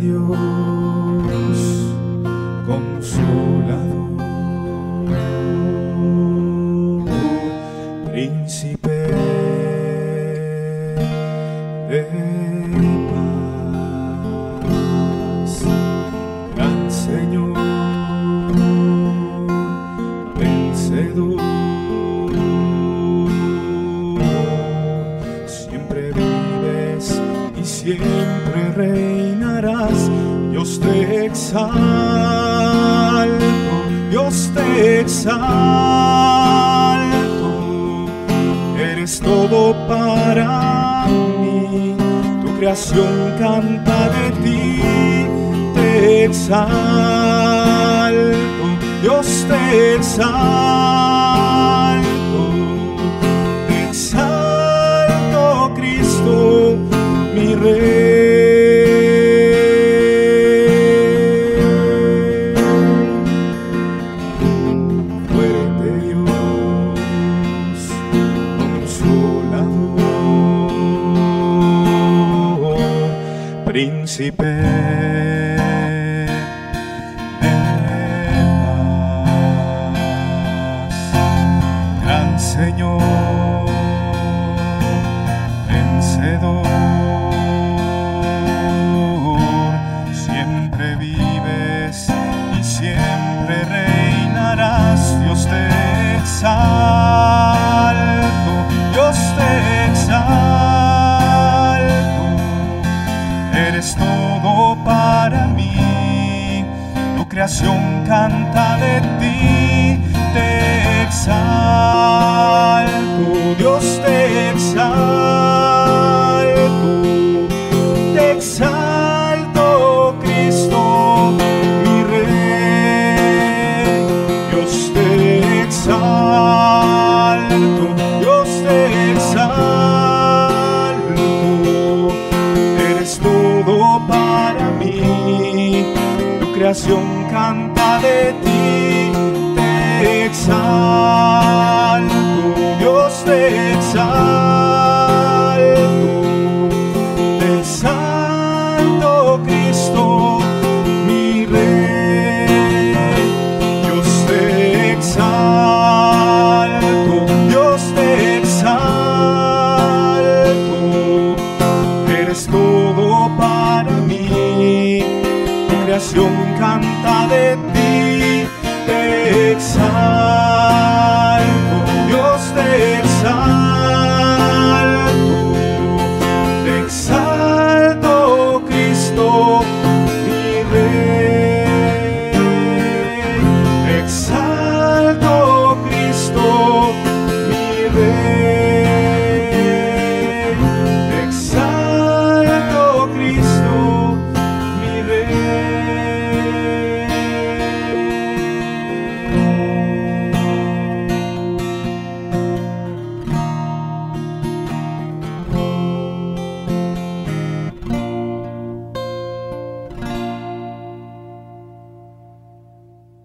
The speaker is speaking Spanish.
Dios, consolador, príncipe siempre reinarás. Dios te exalto, Dios te exalto. Eres todo para mí. Tu creación canta de ti. Te exalto, Dios te exalto. Príncipe. Gran Señor, vencedor, todo para mí, tu creación canta de ti, te exalto, creación canta de ti, nación canta de ti, te exalta.